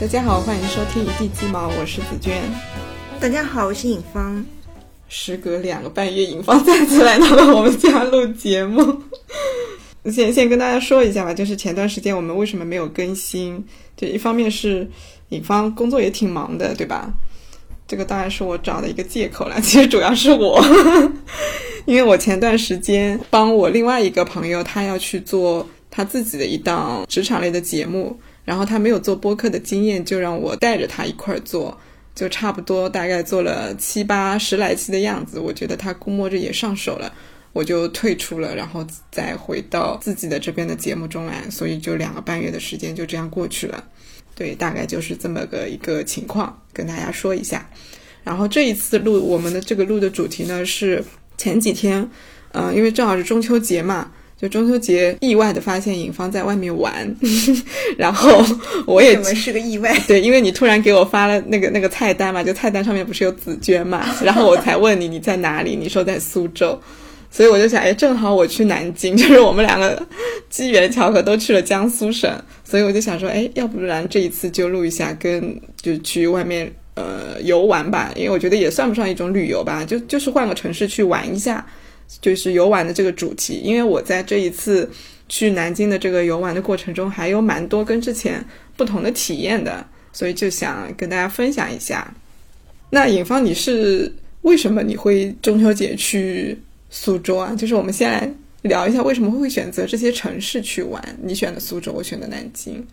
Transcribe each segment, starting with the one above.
大家好，欢迎收听一地鸡毛，我是紫娟。大家好，我是尹芳。时隔两个半月，尹芳再次来到了我们家录节目。先先跟大家说一下吧，就是前段时间我们为什么没有更新？就一方面是尹芳工作也挺忙的，对吧？这个当然是我找的一个借口了。其实主要是我，因为我前段时间帮我另外一个朋友，他要去做他自己的一档职场类的节目，然后他没有做播客的经验，就让我带着他一块儿做。就差不多大概做了七八十来期的样子，我觉得他估摸着也上手了，我就退出了，然后再回到自己的这边的节目中来，所以就两个半月的时间就这样过去了。对，大概就是这么个一个情况，跟大家说一下。然后这一次录我们的这个录的主题呢是前几天，嗯、因为正好是中秋节嘛。就中秋节意外的发现尹芳在外面玩，然后我也怎么是个意外？对，因为你突然给我发了那个那个菜单嘛，就菜单上面不是有紫娟嘛，然后我才问你你在哪里，你说在苏州，所以我就想，哎，正好我去南京，就是我们两个机缘巧合都去了江苏省，所以我就想说，哎，要不然这一次就录一下，跟就去外面呃游玩吧，因为我觉得也算不上一种旅游吧，就就是换个城市去玩一下。就是游玩的这个主题，因为我在这一次去南京的这个游玩的过程中，还有蛮多跟之前不同的体验的，所以就想跟大家分享一下。那尹芳，你是为什么你会中秋节去苏州啊？就是我们先来聊一下为什么会选择这些城市去玩。你选的苏州，我选的南京。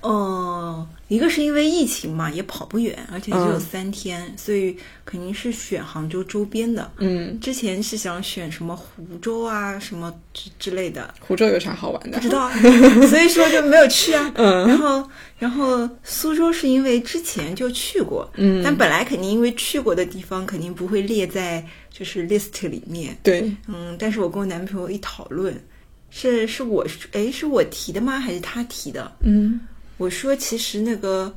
哦，一个是因为疫情嘛，也跑不远，而且只有嗯三天，所以肯定是选杭州周边的。嗯，之前是想选什么湖州啊，什么之之类的，湖州有啥好玩的？不知道啊，所以说就没有去啊。嗯然后，然后苏州是因为之前就去过，嗯但本来肯定因为去过的地方肯定不会列在就是 list 里面，对，嗯，但是我跟我男朋友一讨论，是是我哎是我提的吗？还是他提的？嗯，我说其实那个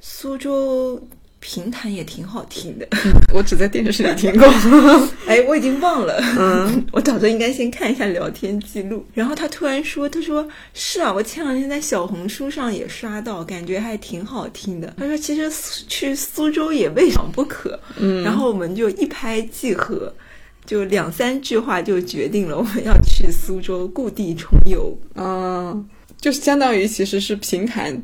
苏州评弹也挺好听的，我只在电视里听过。哎，我已经忘了，嗯，我早就应该先看一下聊天记录。然后他突然说，他说是啊，我前两天在小红书上也刷到，感觉还挺好听的。他说其实去苏州也未尝不可，嗯，然后我们就一拍即合。就两三句话就决定了我们要去苏州故地重游。嗯，就是相当于其实是平潭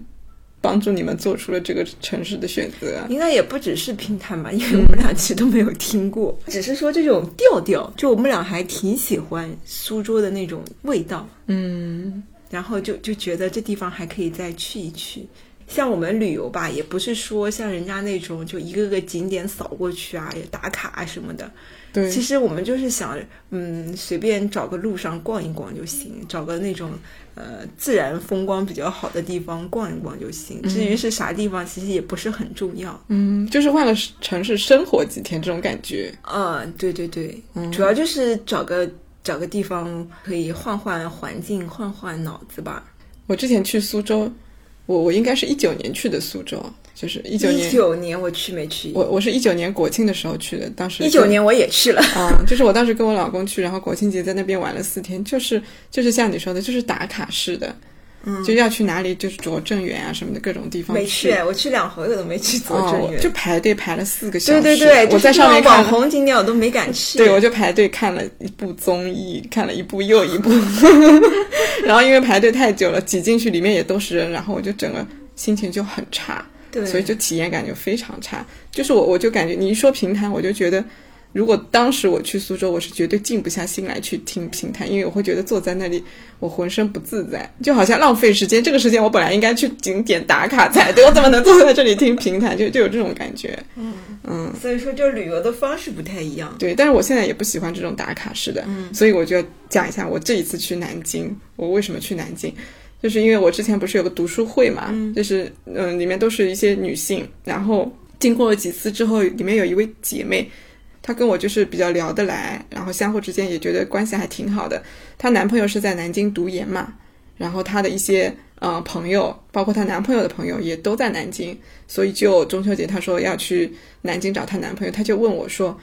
帮助你们做出了这个城市的选择。应该也不只是平潭吧，因为我们俩其实都没有听过，只是说这种调调，就我们俩还挺喜欢苏州的那种味道，嗯然后就就觉得这地方还可以再去一去。像我们旅游吧，也不是说像人家那种就一个个景点扫过去啊，也打卡啊什么的。对，其实我们就是想，嗯，随便找个路上逛一逛就行，找个那种呃自然风光比较好的地方逛一逛就行。至于是啥地方，其实也不是很重要。嗯，就是换个城市生活几天这种感觉。嗯，对对对，主要就是找个找个地方可以换换环境，换换脑子吧。我之前去苏州，我我应该是一九年去的苏州，就是一九年一，九年我去没去？我我是一九年国庆的时候去的，当时一九年我也去了。啊、就是我当时跟我老公去，然后国庆节在那边玩了四天，就是就是像你说的，就是打卡式的，嗯，就要去哪里就是拙政园啊什么的各种地方没去，我去两回我都没去左哦正，园。就排队排了四个小时。对对对，我在上面网红景点我都没敢去。对，我就排队看了一部综艺，看了一部又一部，然后因为排队太久了，挤进去里面也都是人，然后我就整个心情就很差，对，所以就体验感就非常差。就是我我就感觉你一说平潭，我就觉得。如果当时我去苏州，我是绝对静不下心来去听评弹，因为我会觉得坐在那里，我浑身不自在，就好像浪费时间。这个时间我本来应该去景点打卡才对，我怎么能坐在这里听评弹？就就有这种感觉。嗯嗯所以说就旅游的方式不太一样。对，但是我现在也不喜欢这种打卡式的，嗯所以我就要讲一下我这一次去南京，我为什么去南京，就是因为我之前不是有个读书会嘛，就是嗯、里面都是一些女性，然后经过了几次之后，里面有一位姐妹。她跟我就是比较聊得来，然后相互之间也觉得关系还挺好的。她男朋友是在南京读研嘛，然后她的一些呃朋友，包括她男朋友的朋友也都在南京，所以就中秋节她说要去南京找她男朋友，她就问我说：“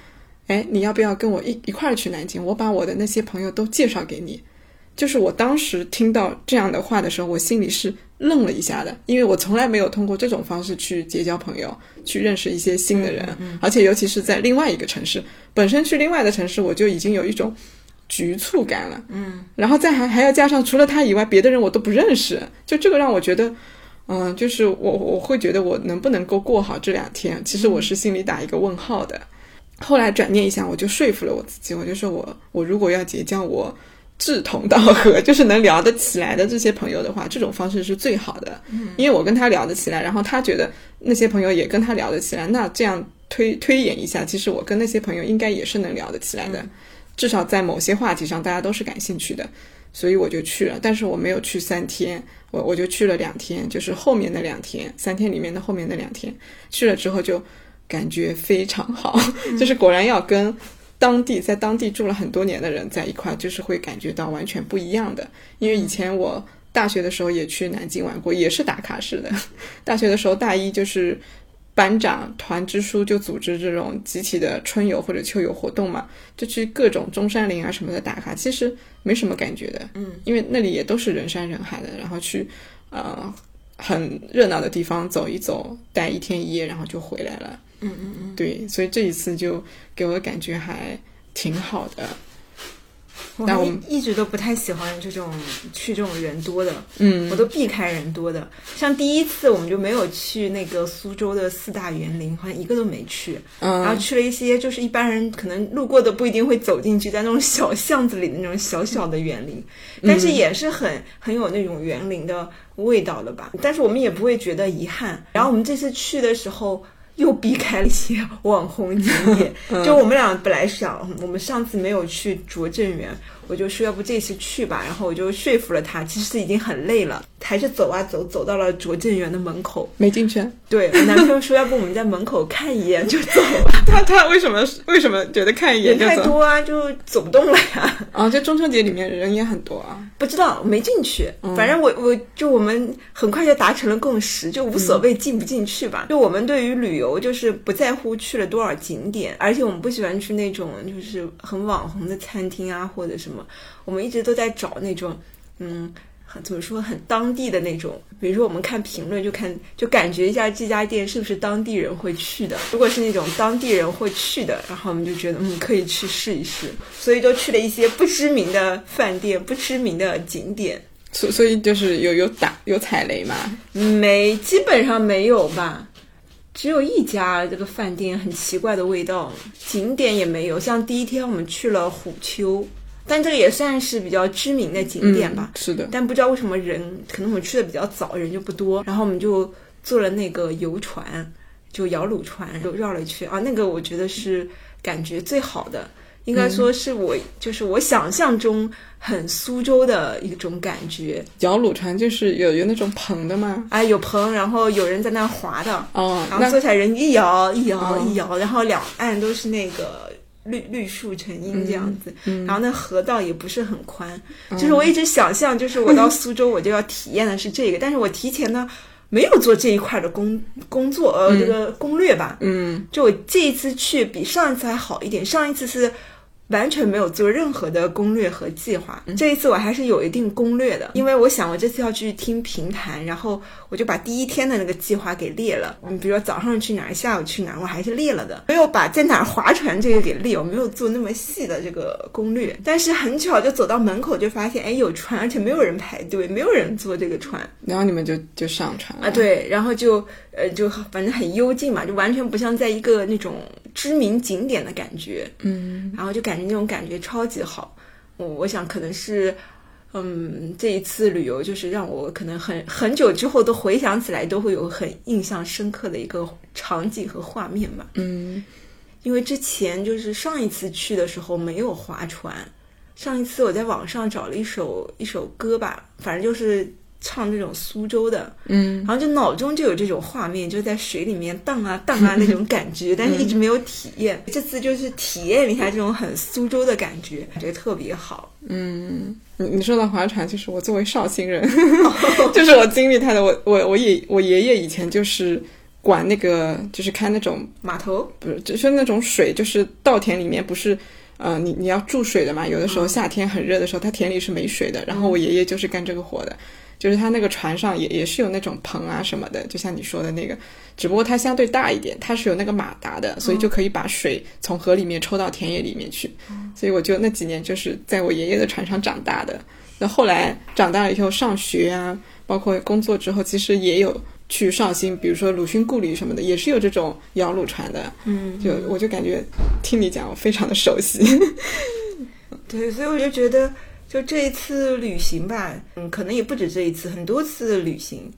哎，你要不要跟我一一块儿去南京？我把我的那些朋友都介绍给你。”就是我当时听到这样的话的时候，我心里是愣了一下的，因为我从来没有通过这种方式去结交朋友，去认识一些新的人，而且尤其是在另外一个城市，本身去另外的城市，我就已经有一种局促感了，嗯，然后再还还要加上除了他以外，别的人我都不认识，就这个让我觉得，嗯，就是我我会觉得我能不能够过好这两天，其实我是心里打一个问号的。后来转念一想，我就说服了我自己，我就说我我如果要结交我。志同道合，就是能聊得起来的这些朋友的话，这种方式是最好的。嗯，因为我跟他聊得起来，然后他觉得那些朋友也跟他聊得起来，那这样推推演一下，其实我跟那些朋友应该也是能聊得起来的，至少在某些话题上大家都是感兴趣的，所以我就去了。但是我没有去三天，我我就去了两天，就是后面的两天，三天里面的后面的两天，去了之后就感觉非常好，就是果然要跟。当地在当地住了很多年的人在一块，就是会感觉到完全不一样的。因为以前我大学的时候也去南京玩过，也是打卡式的。大学的时候大一就是班长团支书就组织这种集体的春游或者秋游活动嘛，就去各种中山陵啊什么的打卡，其实没什么感觉的。嗯，因为那里也都是人山人海的，然后去呃很热闹的地方走一走，待一天一夜，然后就回来了。嗯嗯嗯，对，所以这一次就给我的感觉还挺好的。但我一直都不太喜欢这种去这种人多的，嗯，我都避开人多的。像第一次我们就没有去那个苏州的四大园林，好像一个都没去。嗯，然后去了一些就是一般人可能路过的不一定会走进去，在那种小巷子里的那种小小的园林，但是也是很很有那种园林的味道了吧？但是我们也不会觉得遗憾。然后我们这次去的时候。又避开了一些网红景点，就我们俩本来想，我们上次没有去拙政园，我就说要不这次去吧，然后我就说服了他，其实已经很累了，还是走啊走，走到了拙政园的门口，没进去。对，我男朋友说要不我们在门口看一眼就走了。他他为什么为什么觉得看一眼人太多啊，就走不动了呀？啊，就中秋节里面人也很多啊。不知道，没进去。反正我我就我们很快就达成了共识，就无所谓进不进去吧。就我们对于旅游就是不在乎去了多少景点，而且我们不喜欢去那种就是很网红的餐厅啊或者什么。我们一直都在找那种嗯。怎么说很当地的那种，比如说我们看评论就看就感觉一下这家店是不是当地人会去的。如果是那种当地人会去的，然后我们就觉得嗯可以去试一试，所以就去了一些不知名的饭店、不知名的景点。所所以就是有有打有踩雷吗？没，基本上没有吧。只有一家这个饭店很奇怪的味道，景点也没有。像第一天我们去了虎丘。但这个也算是比较知名的景点吧，是的。但不知道为什么人，可能我们去的比较早，人就不多。然后我们就坐了那个游船，就摇橹船，就绕了一圈啊。那个我觉得是感觉最好的，应该说是我就是我想象中很苏州的一种感觉。摇橹船就是有有那种棚的吗？哎，有棚，然后有人在那划的。哦，然后坐下来人一摇一摇一摇，然后两岸都是那个。绿绿树成荫这样子，然后那河道也不是很宽，就是我一直想象，就是我到苏州我就要体验的是这个，但是我提前呢没有做这一块的工工作，呃，这个攻略吧，嗯，就我这一次去比上一次还好一点，上一次是。完全没有做任何的攻略和计划。这一次我还是有一定攻略的，因为我想我这次要去听评弹，然后我就把第一天的那个计划给列了。嗯，比如说早上去哪儿，下午去哪儿，我还是列了的，没有把在哪儿划船这个给列，我没有做那么细的这个攻略。但是很巧，就走到门口就发现，哎，有船，而且没有人排队，没有人坐这个船。然后你们就就上船了啊？对，然后就呃就反正很幽静嘛，就完全不像在一个那种知名景点的感觉。嗯，然后就感觉。那种感觉超级好，我我想可能是，嗯，这一次旅游就是让我可能很很久之后都回想起来都会有很印象深刻的一个场景和画面吧。嗯，因为之前就是上一次去的时候没有划船，上一次我在网上找了一首一首歌吧，反正就是唱那种苏州的，嗯然后就脑中就有这种画面，就在水里面荡啊 荡啊那种感觉，但是一直没有体验。这次就是体验了一下这种很苏州的感觉，感觉特别好。嗯，你你说到划船，就是我作为绍兴人，就是我经历他的，我我我爷我爷爷以前就是管那个，就是开那种码头，不是，就是那种水，就是稻田里面不是，呃，你你要注水的嘛。有的时候夏天很热的时候，他田里是没水的。然后我爷爷就是干这个活的，就是他那个船上也也是有那种棚啊什么的，就像你说的那个，只不过它相对大一点，它是有那个马达的，所以就可以把水从河里面抽到田野里面去。所以我就那几年就是在我爷爷的船上长大的。那后来长大了以后上学啊，包括工作之后，其实也有去绍兴，比如说鲁迅故里什么的，也是有这种摇橹船的。嗯，就我就感觉听你讲，我非常的熟悉。对，所以我就觉得，就这一次旅行吧，嗯，可能也不止这一次，很多次的旅行，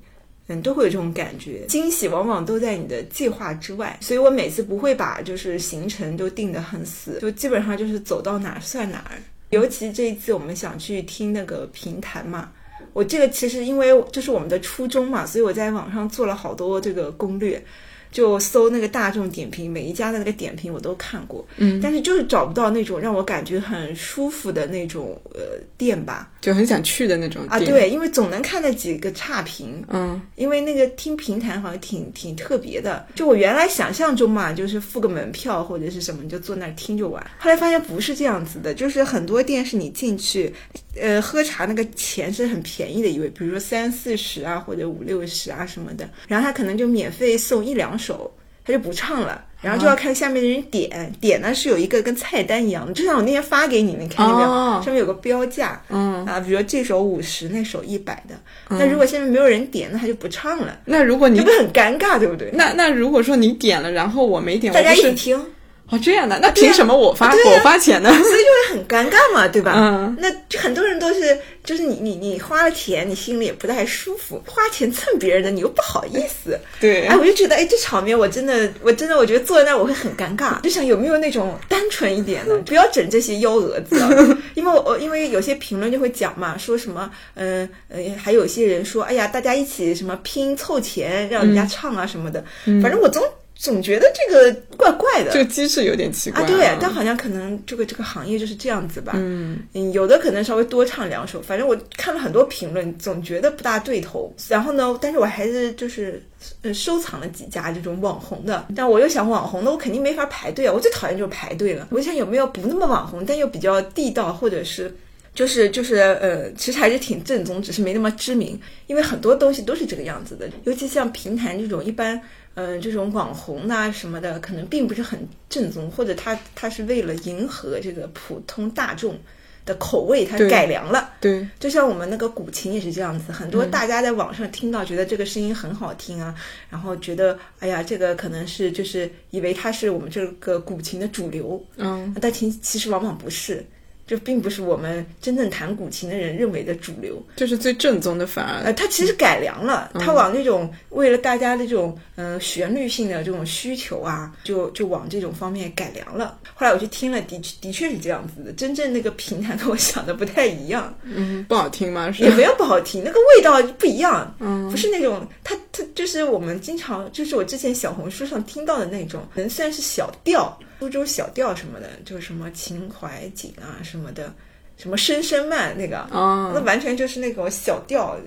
嗯，都会有这种感觉。惊喜往往都在你的计划之外，所以我每次不会把就是行程都定得很死，就基本上就是走到哪儿算哪儿。尤其这一次我们想去听那个评弹嘛，我这个其实因为这是我们的初衷嘛，所以我在网上做了好多这个攻略。就搜那个大众点评，每一家的那个点评我都看过，嗯，但是就是找不到那种让我感觉很舒服的那种呃店吧。就很想去的那种啊，对，因为总能看到几个差评，嗯因为那个听评弹好像挺挺特别的。就我原来想象中嘛，就是付个门票或者是什么，你就坐那儿听就完。后来发现不是这样子的，就是很多店是你进去，呃，喝茶那个钱是很便宜的一位，比如说三四十啊，或者五六十啊什么的，然后他可能就免费送一两首，他就不唱了。然后就要看下面的人点，点呢是有一个跟菜单一样的，就像我那天发给你，你看见没有？哦上面有个标价，嗯，啊，比如说这首五十，那首一百的。那如果下面没有人点，那他就不唱了，那如果你这不是很尴尬，对不对？那那如果说你点了，然后我没点，大家一起听，哦这样的，那凭什么我发、我发钱呢？所以就会很尴尬嘛，对吧？嗯，那就很多人都是，就是你你你花了钱，你心里也不太舒服，花钱蹭别人的，你又不好意思。对，哎，我就觉得，哎，这场面我真的，我真的，我觉得坐在那儿我会很尴尬，就想有没有那种单纯一点的，不要整这些幺蛾子啊。因为我我因为有些评论就会讲嘛，说什么，嗯呃还有些人说，哎呀，大家一起什么拼凑钱让人家唱啊什么的，反正我总总觉得这个怪怪的。这个机制有点奇怪啊，对，但好像可能这个这个行业就是这样子吧。嗯嗯，有的可能稍微多唱两首，反正我看了很多评论，总觉得不大对头。然后呢，但是我还是就是呃收藏了几家这种网红的。但我又想网红的，我肯定没法排队啊，我最讨厌就是排队了。我想有没有不那么网红，但又比较地道，或者是。就是就是呃，其实还是挺正宗，只是没那么知名。因为很多东西都是这个样子的，尤其像评弹这种，一般呃这种网红呐、什么的，可能并不是很正宗，或者他他是为了迎合这个普通大众的口味，他改良了。对，就像我们那个古琴也是这样子，很多大家在网上听到，觉得这个声音很好听啊，然后觉得哎呀，这个可能是就是以为它是我们这个古琴的主流，嗯但其其实往往不是。这并不是我们真正弹古琴的人认为的主流，这是最正宗的，反而呃，它其实改良了，它往那种为了大家的这种嗯、呃旋律性的这种需求啊，就就往这种方面改良了。后来我去听了，的确的确是这样子的，真正那个评弹跟我想的不太一样，嗯不好听吗？是也没有不好听，那个味道不一样，嗯。不是那种它它就是我们经常就是我之前小红书上听到的那种，可能虽然是小调，苏州小调什么的，就是什么秦淮景啊什么的，什么声声慢那个，那完全就是那种小调，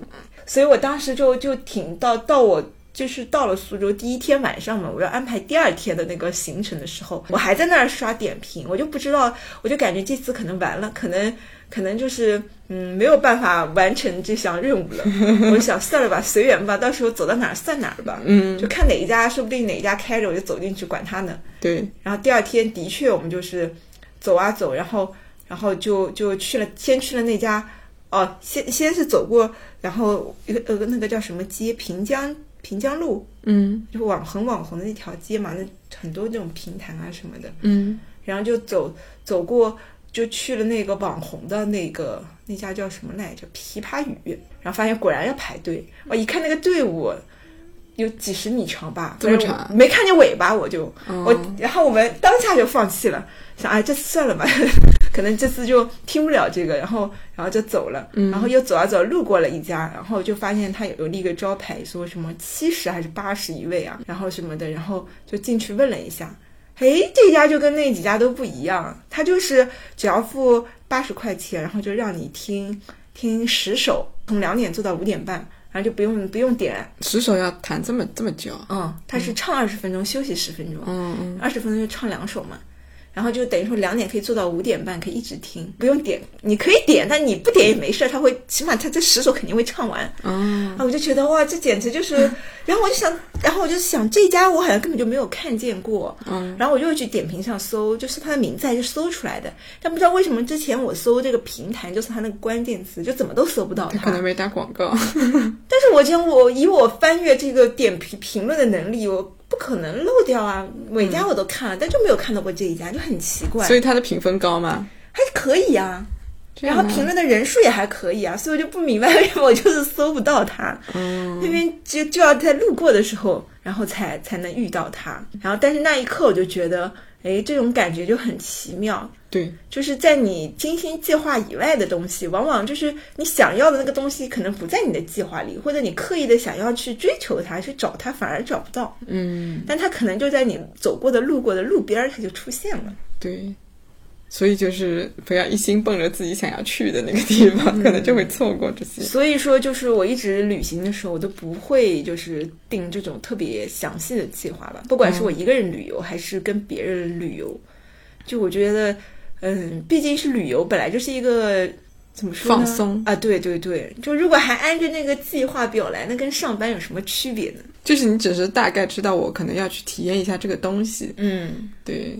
所以我当时就就挺到到我。就是到了苏州第一天晚上嘛，我要安排第二天的那个行程的时候，我还在那儿刷点评，我就不知道，我就感觉这次可能完了，可能可能就是嗯没有办法完成这项任务了。我就想算了吧，随缘吧，到时候走到哪儿算哪儿吧。嗯就看哪一家，说不定哪一家开着，我就走进去，管他呢。对，然后第二天的确我们就是走啊走，然后然后就就去了，先去了那家，哦，先先是走过，然后一个呃那个叫什么街，平江平江路，嗯。就网很网红的那条街嘛，那很多这种平台啊什么的，嗯。然后就走走过，就去了那个网红的那个那家叫什么来着？琵琶语，然后发现果然要排队，我一看那个队伍。有几十米长吧，这么长？没看见尾巴，我就、哦。我，然后我们当下就放弃了，想哎，这次算了吧，可能这次就听不了这个，然后然后就走了，然后又走啊走，路过了一家，然后就发现他有立个招牌，说什么七十还是八十一位啊，然后什么的，然后就进去问了一下，诶，这家就跟那几家都不一样，他就是只要付八十块钱，然后就让你听听十首，从两点做到五点半，然后就不用不用点，十首要弹这么这么久，嗯，他是唱二十分钟，休息十分钟，嗯嗯，二十分钟就唱两首嘛，然后就等于说两点可以做到五点半，可以一直听，不用点，你可以点，但你不点也没事，他会起码他这十首肯定会唱完。哦，啊，我就觉得哇，这简直就是，然后我就想，然后我就想这家我好像根本就没有看见过，嗯，然后我就去点评上搜，就是他的名字还是搜出来的，但不知道为什么之前我搜这个平台，就是它那个关键词，就怎么都搜不到它。他可能没打广告，但是我讲我以我翻阅这个点评评论的能力，我不可能漏掉啊，每家我都看了，但就没有看到过这一家，就很奇怪。所以它的评分高吗？还可以啊然后评论的人数也还可以啊，所以我就不明白为什么我就是搜不到它，嗯因为就就要在路过的时候，然后才才能遇到它。然后但是那一刻我就觉得，哎，这种感觉就很奇妙，对，就是在你精心计划以外的东西，往往就是你想要的那个东西可能不在你的计划里，或者你刻意的想要去追求它、去找它，反而找不到。嗯，但它可能就在你走过的、路过的路边儿，它就出现了。对。所以就是不要一心奔着自己想要去的那个地方，可能就会错过这些。所以说，就是我一直旅行的时候，我都不会就是定这种特别详细的计划吧。不管是我一个人旅游，还是跟别人旅游，就我觉得，嗯，毕竟是旅游，本来就是一个怎么说呢？放松啊，对对对，就如果还按着那个计划表来，那跟上班有什么区别呢？就是你只是大概知道我可能要去体验一下这个东西，嗯，对，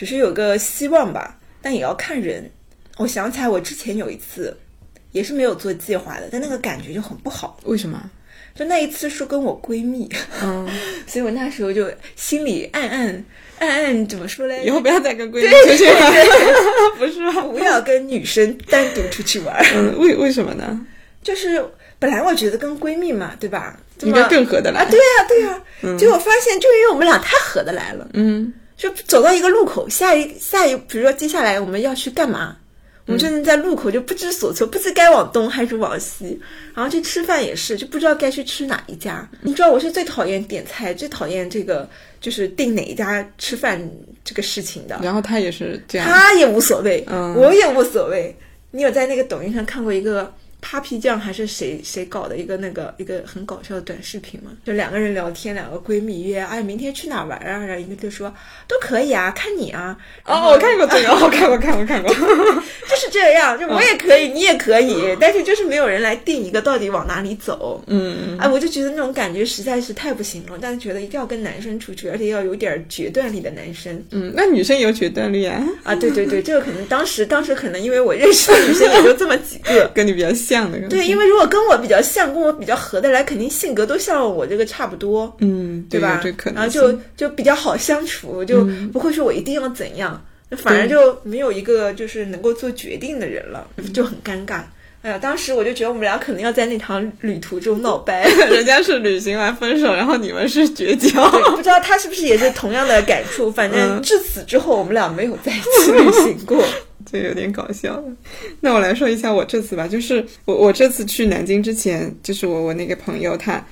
只是有个希望吧，但也要看人。我想起来，我之前有一次也是没有做计划的，但那个感觉就很不好。为什么？就那一次是跟我闺蜜，嗯，所以我那时候就心里暗暗暗暗怎么说嘞？以后不要再跟闺蜜出去玩，不是吗？不要跟女生单独出去玩儿。嗯，为为什么呢？就是本来我觉得跟闺蜜嘛，对吧？应该更合得来。啊，对呀、对呀、结果发现就因为我们俩太合得来了，嗯，就走到一个路口，下一下一，比如说接下来我们要去干嘛？我们就能在路口就不知所措，不知该往东还是往西。然后去吃饭也是，就不知道该去吃哪一家。你知道我是最讨厌点菜，最讨厌这个就是订哪一家吃饭这个事情的。然后他也是这样，他也无所谓，嗯我也无所谓。你有在那个抖音上看过一个 Papi 酱还是谁谁搞的一个那个一个很搞笑的短视频嘛？就两个人聊天，两个闺蜜约，哎，明天去哪玩啊？然后一个就说都可以啊，看你啊。哦，我看过这个，我看过，看过，看过。就是这样，就我也可以，你也可以，但是就是没有人来定一个到底往哪里走。嗯，哎，我就觉得那种感觉实在是太不行了。但是觉得一定要跟男生出去，而且要有点决断力的男生嗯，那女生有决断力啊，啊！对对对，这个可能当时当时可能因为我认识的女生也就这么几个。跟你比较像的。对，因为如果跟我比较像，跟我比较合得来，肯定性格都像我这个差不多，嗯，对吧？有这可然后。就就比较好相处，就不会说我一定要怎样，反而就没有一个就是能够做决定的人了，就很尴尬。哎呀，当时我就觉得我们俩可能要在那场旅途中闹掰。人家是旅行完分手，然后你们是绝交。对，不知道他是不是也是同样的感触。反正嗯至此之后，我们俩没有在一起旅行过。这有点搞笑。那我来说一下我这次吧，就是我我这次去南京之前，就是我我那个朋友她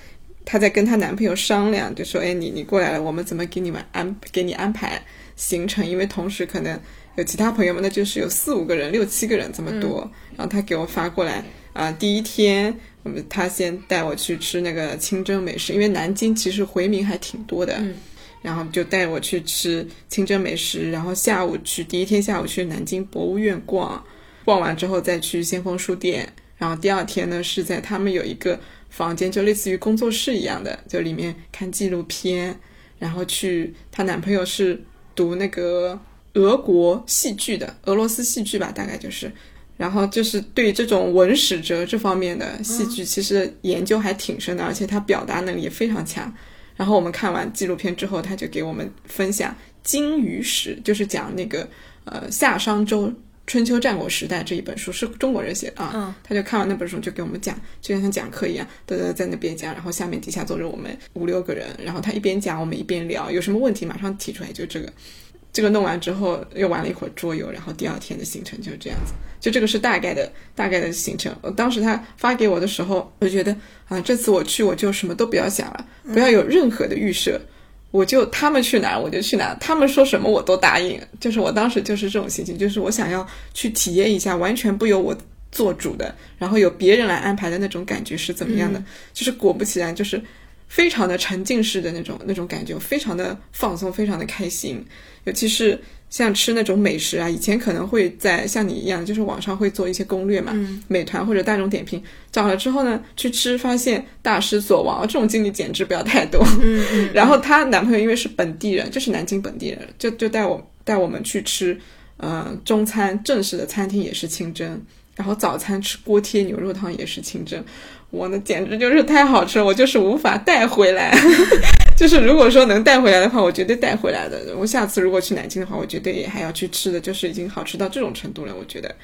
她在跟她男朋友商量，就说哎你你过来了，我们怎么给你们安给你安排行程？因为同时可能有其他朋友们，那就是有四五个人、六七个人这么多。然后他给我发过来啊、第一天我们他先带我去吃那个清真美食，因为南京其实回民还挺多的。嗯然后就带我去吃清真美食，然后下午去第一天下午去南京博物院逛，逛完之后再去先锋书店，然后第二天呢是在他们有一个房间，就类似于工作室一样的，就里面看纪录片，然后去她男朋友是读那个俄国戏剧的，俄罗斯戏剧吧，大概就是。然后就是对这种文史哲这方面的戏剧，其实研究还挺深的，而且他表达能力也非常强。然后我们看完纪录片之后，他就给我们分享《金鱼史》，就是讲那个呃夏商周春秋战国时代这一本书，是中国人写的啊。嗯他就看完那本书，就给我们讲，就像讲课一样，嘚嘚在那边讲，然后下面底下坐着我们五六个人，然后他一边讲，我们一边聊，有什么问题马上提出来，就这个。这个弄完之后又玩了一会儿桌游，然后第二天的行程就是这样子。就这个是大概的大概的行程。我当时他发给我的时候，我就觉得啊，这次我去我就什么都不要想了，不要有任何的预设，我就他们去哪儿我就去哪儿，他们说什么我都答应。就是我当时就是这种心情，就是我想要去体验一下完全不由我做主的，然后由别人来安排的那种感觉是怎么样的。就是果不其然，就是非常的沉浸式的那种那种感觉，非常的放松，非常的开心。尤其是像吃那种美食啊，以前可能会在像你一样，就是网上会做一些攻略嘛，美团或者大众点评找了之后呢，去吃发现大失所望，这种经历简直不要太多。然后她男朋友因为是本地人，就是南京本地人，就就带我带我们去吃，呃，中餐正式的餐厅也是清真，然后早餐吃锅贴牛肉汤也是清真，我那简直就是太好吃了，我就是无法带回来。就是如果说能带回来的话，我绝对带回来的。我下次如果去南京的话，我绝对也还要去吃的，就是已经好吃到这种程度了。我觉得，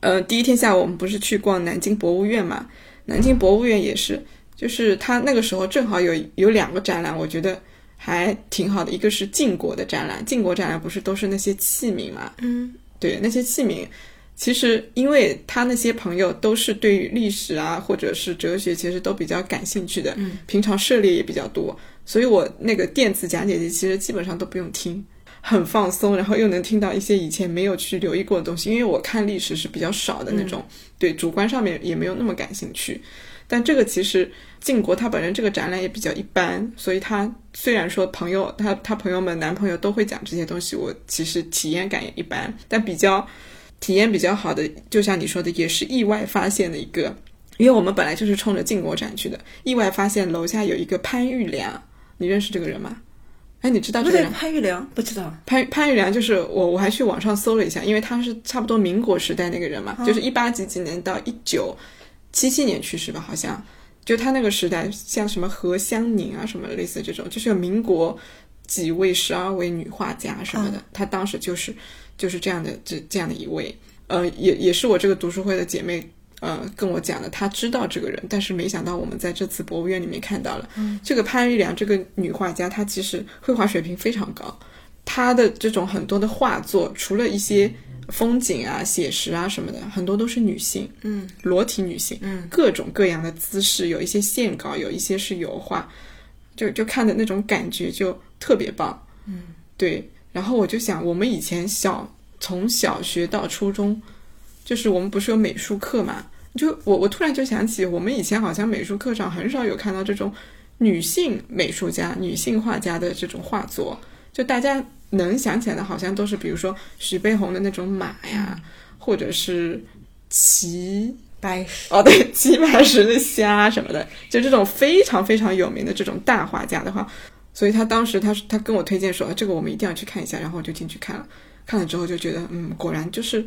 呃，第一天下午我们不是去逛南京博物院嘛？南京博物院也是，就是它那个时候正好有有两个展览，我觉得还挺好的。一个是晋国的展览，晋国展览不是都是那些器皿嘛？嗯，对，那些器皿。其实，因为他那些朋友都是对于历史啊，或者是哲学，其实都比较感兴趣的，平常涉猎也比较多，所以我那个电子讲解机其实基本上都不用听，很放松，然后又能听到一些以前没有去留意过的东西。因为我看历史是比较少的那种，对主观上面也没有那么感兴趣。但这个其实晋国他本人这个展览也比较一般，所以他虽然说朋友他他朋友们男朋友都会讲这些东西，我其实体验感也一般，但比较。体验比较好的，就像你说的，也是意外发现的一个，因为我们本来就是冲着晋国展去的，意外发现楼下有一个潘玉良，你认识这个人吗？哎，你知道这个人？潘玉良不知道。潘潘玉良就是我，我还去网上搜了一下，因为他是差不多民国时代那个人嘛，就是一八几几年到一九七七年去世吧，好像就他那个时代，像什么何香凝啊，什么类似这种，就是有民国几位十二位女画家什么的，他当时就是。就是这样的，这这样的一位，呃，也也是我这个读书会的姐妹，呃，跟我讲的，她知道这个人，但是没想到我们在这次博物院里面看到了，这个潘玉良这个女画家，她其实绘画水平非常高，她的这种很多的画作，除了一些风景啊、写实啊什么的，很多都是女性，嗯，裸体女性，嗯，各种各样的姿势，有一些线稿，有一些是油画，就就看的那种感觉就特别棒，嗯，对。然后我就想，我们以前小从小学到初中，就是我们不是有美术课嘛？就我我突然就想起，我们以前好像美术课上很少有看到这种女性美术家、女性画家的这种画作。就大家能想起来的，好像都是比如说徐悲鸿的那种马呀，或者是齐白石哦，对，齐白石的虾什么的，就这种非常非常有名的这种大画家的话。所以他当时他他跟我推荐说，啊这个我们一定要去看一下，然后我就进去看了，看了之后就觉得，嗯，果然就是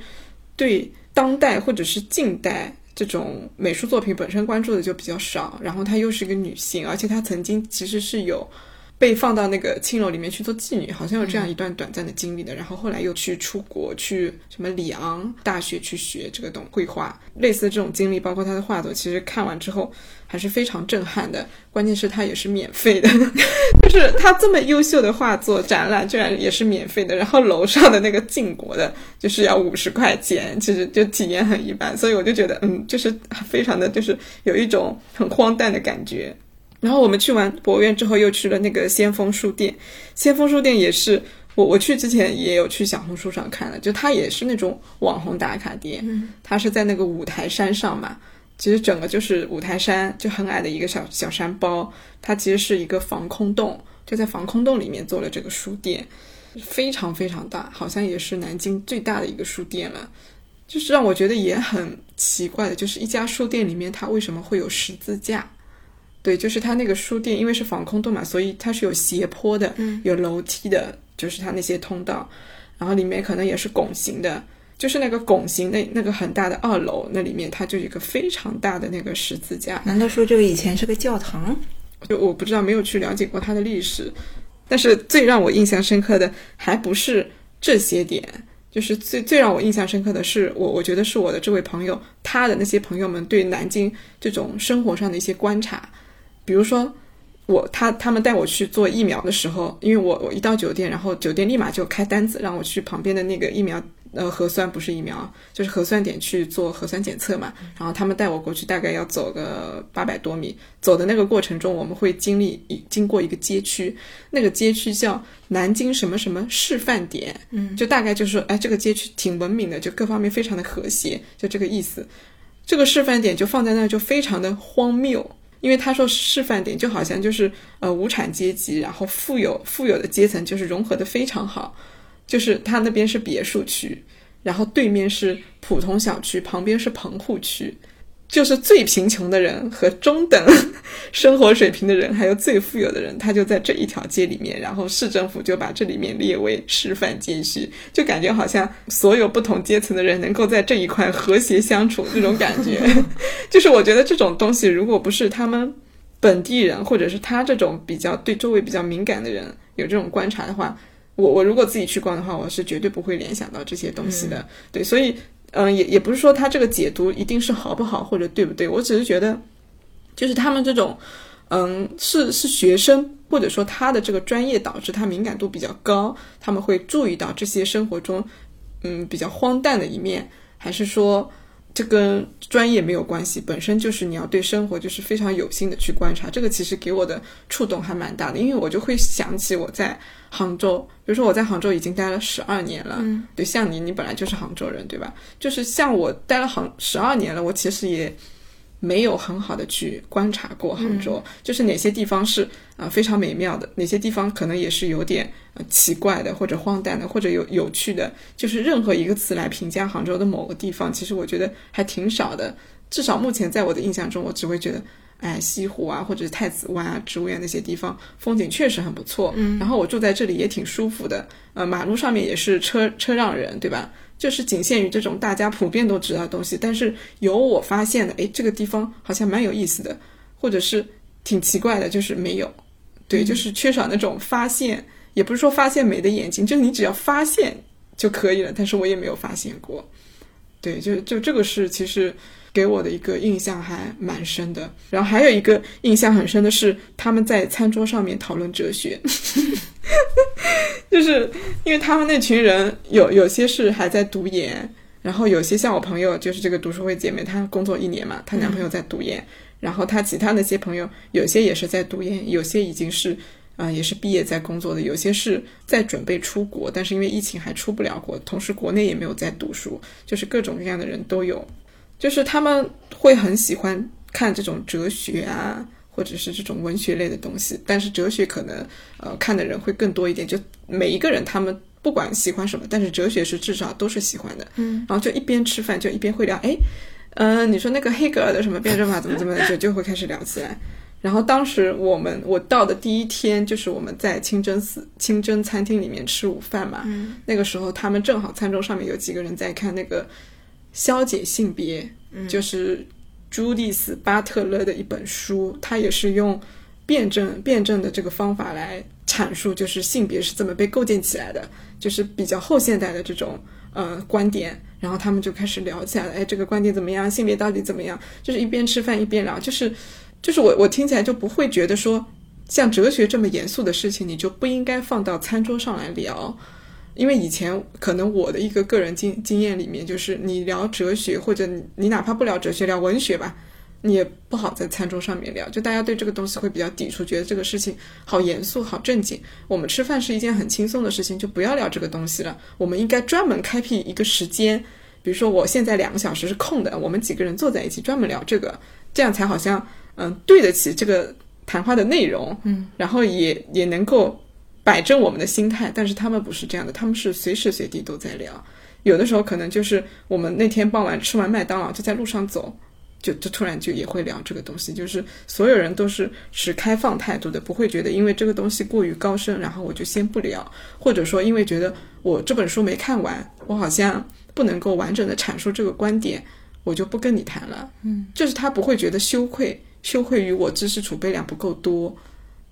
对当代或者是近代这种美术作品本身关注的就比较少，然后她又是一个女性，而且她曾经其实是有。被放到那个青楼里面去做妓女，好像有这样一段短暂的经历的。然后后来又去出国，去什么里昂大学去学这个东绘画。类似这种经历，包括他的画作，其实看完之后还是非常震撼的。关键是他也是免费的，就是他这么优秀的画作展览居然也是免费的。然后楼上的那个晋国的，就是要五十块钱，其实就体验很一般。所以我就觉得，嗯，就是非常的就是有一种很荒诞的感觉。然后我们去完博物院之后，又去了那个先锋书店。先锋书店也是我我去之前也有去小红书上看了，就它也是那种网红打卡店。它是在那个五台山上嘛，其实整个就是五台山，就很矮的一个小小山包。它其实是一个防空洞，就在防空洞里面做了这个书店，非常非常大，好像也是南京最大的一个书店了。就是让我觉得也很奇怪的，就是一家书店里面它为什么会有十字架？对，就是它那个书店，因为是防空洞嘛，所以它是有斜坡的，有楼梯的，就是它那些通道，然后里面可能也是拱形的，就是那个拱形那那个很大的二楼，那里面它就有一个非常大的那个十字架。难道说这个以前是个教堂？就我不知道，没有去了解过它的历史，但是最让我印象深刻的还不是这些点，就是最最让我印象深刻的是，我我觉得是我的这位朋友，他的那些朋友们对南京这种生活上的一些观察。比如说，我他他们带我去做疫苗的时候，因为我我一到酒店，然后酒店立马就开单子让我去旁边的那个疫苗呃核酸不是疫苗，就是核酸点去做核酸检测嘛。然后他们带我过去，大概要走个八百多米。走的那个过程中，我们会经历一经过一个街区，那个街区叫南京什么什么示范点，嗯，就大概就是说，哎，这个街区挺文明的，就各方面非常的和谐，就这个意思。这个示范点就放在那儿，就非常的荒谬。因为他说示范点就好像就是呃无产阶级，然后富有富有的阶层就是融合的非常好，就是他那边是别墅区，然后对面是普通小区，旁边是棚户区，就是最贫穷的人和中等 生活水平的人，还有最富有的人，他就在这一条街里面，然后市政府就把这里面列为示范街区，就感觉好像所有不同阶层的人能够在这一块和谐相处这种感觉。就是我觉得这种东西，如果不是他们本地人，或者是他这种比较对周围比较敏感的人有这种观察的话，我我如果自己去逛的话，我是绝对不会联想到这些东西的。对，所以嗯、也也不是说他这个解读一定是好不好或者对不对，我只是觉得，就是他们这种嗯是是学生。或者说他的这个专业导致他敏感度比较高，他们会注意到这些生活中，嗯比较荒诞的一面，还是说这跟专业没有关系，本身就是你要对生活就是非常有心的去观察，这个其实给我的触动还蛮大的，因为我就会想起我在杭州，比如说我在杭州已经待了十二年了，嗯，对，像你，你本来就是杭州人，对吧？就是像我待了杭十二年了，我其实也没有很好的去观察过杭州，就是哪些地方是啊、呃非常美妙的，哪些地方可能也是有点呃奇怪的，或者荒诞的，或者有有趣的，就是任何一个词来评价杭州的某个地方，其实我觉得还挺少的。至少目前在我的印象中，我只会觉得，哎，西湖啊，或者是太子湾啊、植物园那些地方，风景确实很不错。嗯，然后我住在这里也挺舒服的。呃，马路上面也是车车让人，对吧？就是仅限于这种大家普遍都知道的东西，但是有我发现的，哎，这个地方好像蛮有意思的，或者是挺奇怪的，就是没有。对，就是缺少那种发现，也不是说发现美的眼睛，就是你只要发现就可以了。但是我也没有发现过。对，就就这个是其实给我的一个印象还蛮深的。然后还有一个印象很深的是，他们在餐桌上面讨论哲学，就是因为他们那群人有有些是还在读研，然后有些像我朋友，就是这个读书会姐妹，她工作一年嘛，她男朋友在读研，然后她其他那些朋友有些也是在读研，有些已经是。啊、也是毕业在工作的，有些是在准备出国，但是因为疫情还出不了国，同时国内也没有在读书，就是各种各样的人都有，就是他们会很喜欢看这种哲学啊，或者是这种文学类的东西，但是哲学可能呃看的人会更多一点，就每一个人他们不管喜欢什么，但是哲学是至少都是喜欢的，嗯，然后就一边吃饭就一边会聊，哎，嗯、你说那个黑格尔的什么辩证法怎么怎么的，就就会开始聊起来。然后当时我们我到的第一天，就是我们在清真寺清真餐厅里面吃午饭嘛。嗯那个时候他们正好餐桌上面有几个人在看那个《消解性别》，嗯就是朱迪斯·巴特勒的一本书，他也是用辩证辩证的这个方法来阐述，就是性别是怎么被构建起来的，就是比较后现代的这种呃观点。然后他们就开始聊起来了，哎，这个观点怎么样？性别到底怎么样？就是一边吃饭一边聊，就是就是我我听起来就不会觉得说，像哲学这么严肃的事情，你就不应该放到餐桌上来聊。因为以前可能我的一个个人经经验里面，就是你聊哲学，或者你你哪怕不聊哲学，聊文学吧，你也不好在餐桌上面聊。就大家对这个东西会比较抵触，觉得这个事情好严肃、好正经。我们吃饭是一件很轻松的事情，就不要聊这个东西了。我们应该专门开辟一个时间，比如说我现在两个小时是空的，我们几个人坐在一起专门聊这个，这样才好像嗯对得起这个谈话的内容，嗯，然后也也能够摆正我们的心态。但是他们不是这样的，他们是随时随地都在聊。有的时候可能就是我们那天傍晚吃完麦当劳就在路上走，就就突然就也会聊这个东西，就是所有人都是持开放态度的，不会觉得因为这个东西过于高深，然后我就先不聊，或者说因为觉得我这本书没看完，我好像不能够完整的阐述这个观点，我就不跟你谈了。嗯，就是他不会觉得羞愧，羞愧于我知识储备量不够多，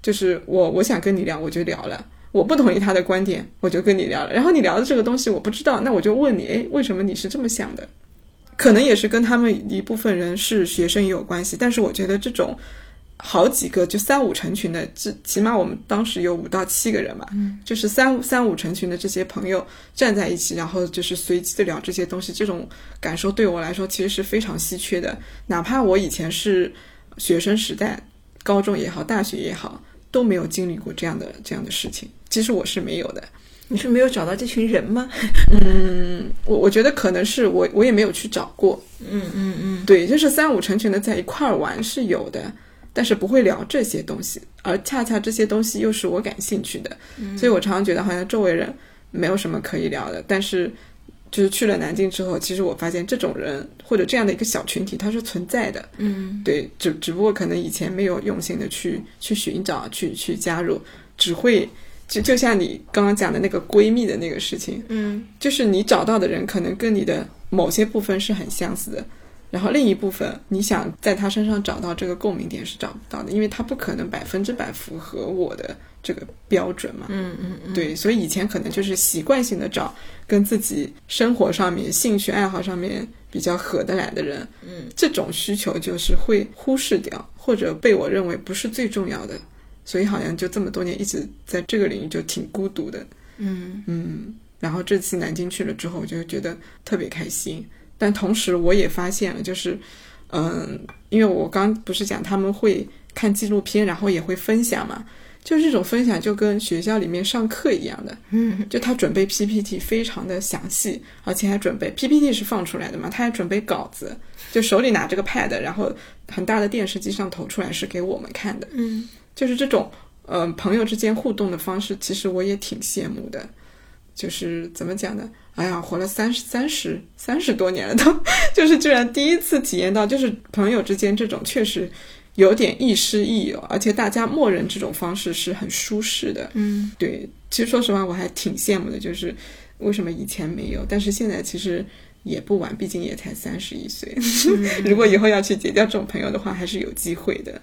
就是我我想跟你聊，我就聊了。我不同意他的观点，我就跟你聊了。然后你聊的这个东西我不知道，那我就问你，诶，为什么你是这么想的？可能也是跟他们一部分人是学生也有关系，但是我觉得这种好几个，就三五成群的，至起码我们当时有五到七个人嘛，嗯，就是三三五成群的这些朋友站在一起，然后就是随机的聊这些东西，这种感受对我来说其实是非常稀缺的。哪怕我以前是学生时代，高中也好，大学也好，都没有经历过这样的这样的事情。其实我是没有的。你是没有找到这群人吗？嗯，我我觉得可能是我我也没有去找过。嗯嗯嗯，对，就是三五成群的在一块儿玩是有的。但是不会聊这些东西，而恰恰这些东西又是我感兴趣的，所以我常常觉得好像周围人没有什么可以聊的。但是，就是去了南京之后，其实我发现这种人或者这样的一个小群体它是存在的。嗯，对，只只不过可能以前没有用心的去去寻找、去去加入，只会就就像你刚刚讲的那个闺蜜的那个事情，嗯，就是你找到的人可能跟你的某些部分是很相似的。然后另一部分，你想在他身上找到这个共鸣点是找不到的，因为他不可能百分之百符合我的这个标准嘛。嗯嗯嗯。对，所以以前可能就是习惯性的找跟自己生活上面、兴趣爱好上面比较合得来的人。嗯。这种需求就是会忽视掉，或者被我认为不是最重要的，所以好像就这么多年一直在这个领域就挺孤独的。嗯嗯。然后这次南京去了之后，我就觉得特别开心。但同时，我也发现了，就是，嗯，因为我刚不是讲他们会看纪录片，然后也会分享嘛，就是这种分享就跟学校里面上课一样的，嗯，就他准备 PPT 非常的详细，而且还准备 PPT 是放出来的嘛，他还准备稿子，就手里拿着个 pad，然后很大的电视机上投出来是给我们看的，嗯，就是这种，呃，朋友之间互动的方式，其实我也挺羡慕的，就是怎么讲呢？哎呀，活了三十三十三十多年了，都 就是居然第一次体验到，就是朋友之间这种确实有点亦师亦友，而且大家默认这种方式是很舒适的。嗯，对，其实说实话，我还挺羡慕的，就是为什么以前没有，但是现在其实也不晚，毕竟也才三十一岁。如果以后要去结交这种朋友的话，还是有机会的。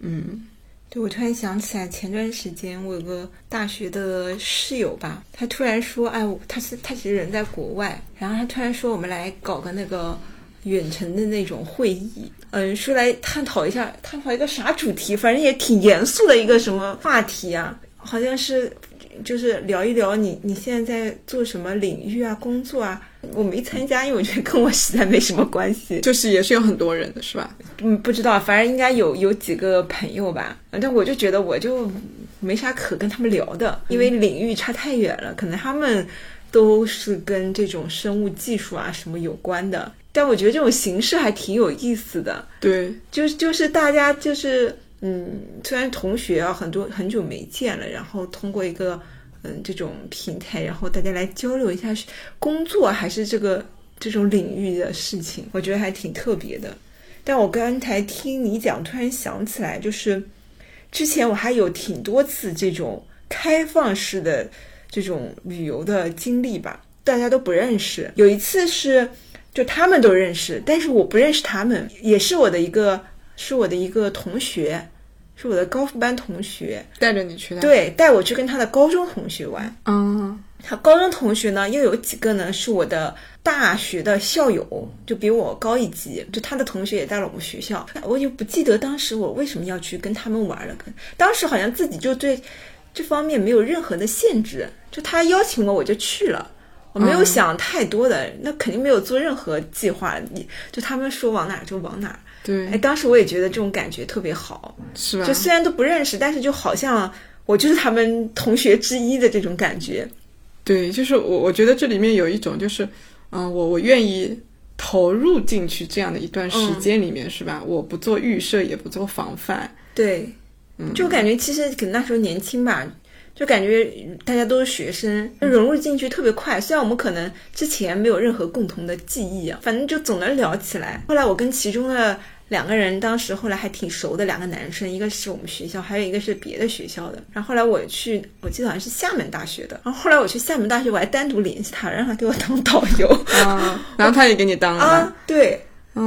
嗯。对，我突然想起来，前段时间我有个大学的室友吧，他突然说：“哎，他是他其实人在国外，然后他突然说我们来搞个那个远程的那种会议，嗯，说来探讨一下，探讨一个啥主题，反正也挺严肃的一个什么话题啊，好像是。”就是聊一聊你你现在在做什么领域啊，工作啊，我没参加，因为我觉得跟我实在没什么关系。就是也是有很多人的是吧？嗯，不知道，反正应该有有几个朋友吧。反正我就觉得我就没啥可跟他们聊的，因为领域差太远了。可能他们都是跟这种生物技术啊什么有关的，但我觉得这种形式还挺有意思的。对，就就是大家就是。嗯，虽然同学啊很多很久没见了，然后通过一个嗯这种平台，然后大家来交流一下工作还是这个这种领域的事情，我觉得还挺特别的。但我刚才听你讲，突然想起来，就是之前我还有挺多次这种开放式的这种旅游的经历吧，大家都不认识。有一次是就他们都认识，但是我不认识他们，也是我的一个。是我的一个同学，是我的高复班同学带着你去的，对，带我去跟他的高中同学玩。嗯，他高中同学呢，又有几个呢，是我的大学的校友，就比我高一级，就他的同学也在了我们学校。我就不记得当时我为什么要去跟他们玩了，当时好像自己就对这方面没有任何的限制，就他邀请我，我就去了。我没有想太多的，那肯定没有做任何计划，你就他们说往哪就往哪。对，哎，当时我也觉得这种感觉特别好，是吧？就虽然都不认识，但是就好像我就是他们同学之一的这种感觉。对，就是我，我觉得这里面有一种就是，嗯，我我愿意投入进去这样的一段时间里面，是吧？我不做预设，也不做防范。对，就感觉其实可能那时候年轻吧。就感觉大家都是学生，融入进去特别快。虽然我们可能之前没有任何共同的记忆啊，反正就总能聊起来。后来我跟其中的两个人，当时后来还挺熟的两个男生，一个是我们学校，还有一个是别的学校的。然后后来我去，我记得好像是厦门大学的。然后后来我去厦门大学，我还单独联系他，让他给我当导游。啊，然后他也给你当了。啊，对。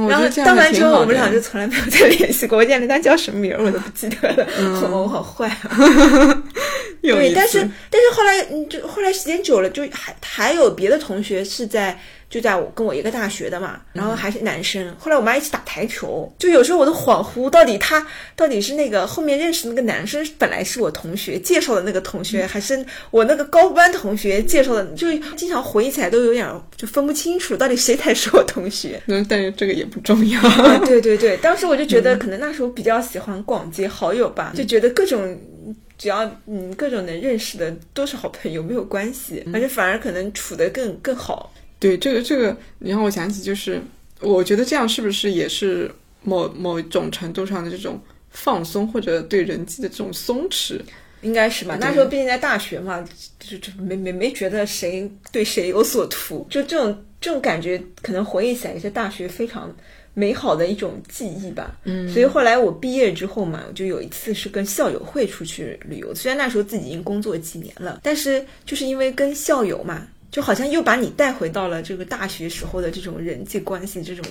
然后当完之后，我们俩就从来没有再联系过。我连他叫什么名儿我都不记得了。嗯我好坏啊！对，但是但是后来，就后来时间久了，就还还有别的同学是在就在我跟我一个大学的嘛，然后还是男生。后来我们还一起打台球，就有时候我都恍惚，到底他到底是那个后面认识那个男生本来是我同学介绍的那个同学，还是我那个高班同学介绍的？就经常回忆起来都有点就分不清楚，到底谁才是我同学。嗯，但是这个也不重要。对对对，当时我就觉得可能那时候比较喜欢广结好友吧，就觉得各种。只要嗯各种能认识的都是好朋友，没有关系，而且反而可能处得更更好。对，这个这个，你让我想起，就是我觉得这样是不是也是某某种程度上的这种放松，或者对人际的这种松弛？应该是吧。那时候毕竟在大学嘛，就就没没没觉得谁对谁有所图，就这种这种感觉，可能回忆起来也是大学非常。美好的一种记忆吧，嗯，所以后来我毕业之后嘛，就有一次是跟校友会出去旅游。虽然那时候自己已经工作几年了，但是就是因为跟校友嘛，就好像又把你带回到了这个大学时候的这种人际关系、这种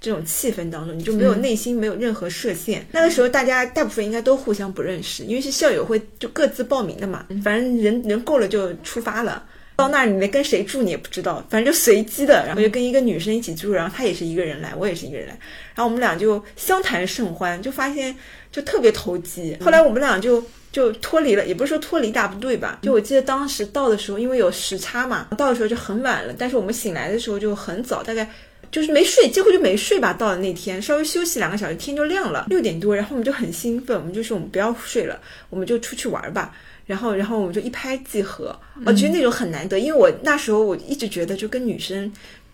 这种气氛当中，你就没有内心没有任何设限。那个时候大家大部分应该都互相不认识，因为是校友会就各自报名的嘛，反正人人够了就出发了。到那儿你连跟谁住你也不知道，反正就随机的。然后就跟一个女生一起住，然后她也是一个人来，我也是一个人来。然后我们俩就相谈甚欢，就发现就特别投机。后来我们俩就就脱离了，也不是说脱离大部队吧。就我记得当时到的时候，因为有时差嘛，到的时候就很晚了。但是我们醒来的时候就很早，大概就是没睡，几乎就没睡吧。到了那天稍微休息两个小时，天就亮了，六点多。然后我们就很兴奋，我们就说我们不要睡了，我们就出去玩吧。然后，然后我们就一拍即合，我觉得那种很难得，因为我那时候我一直觉得，就跟女生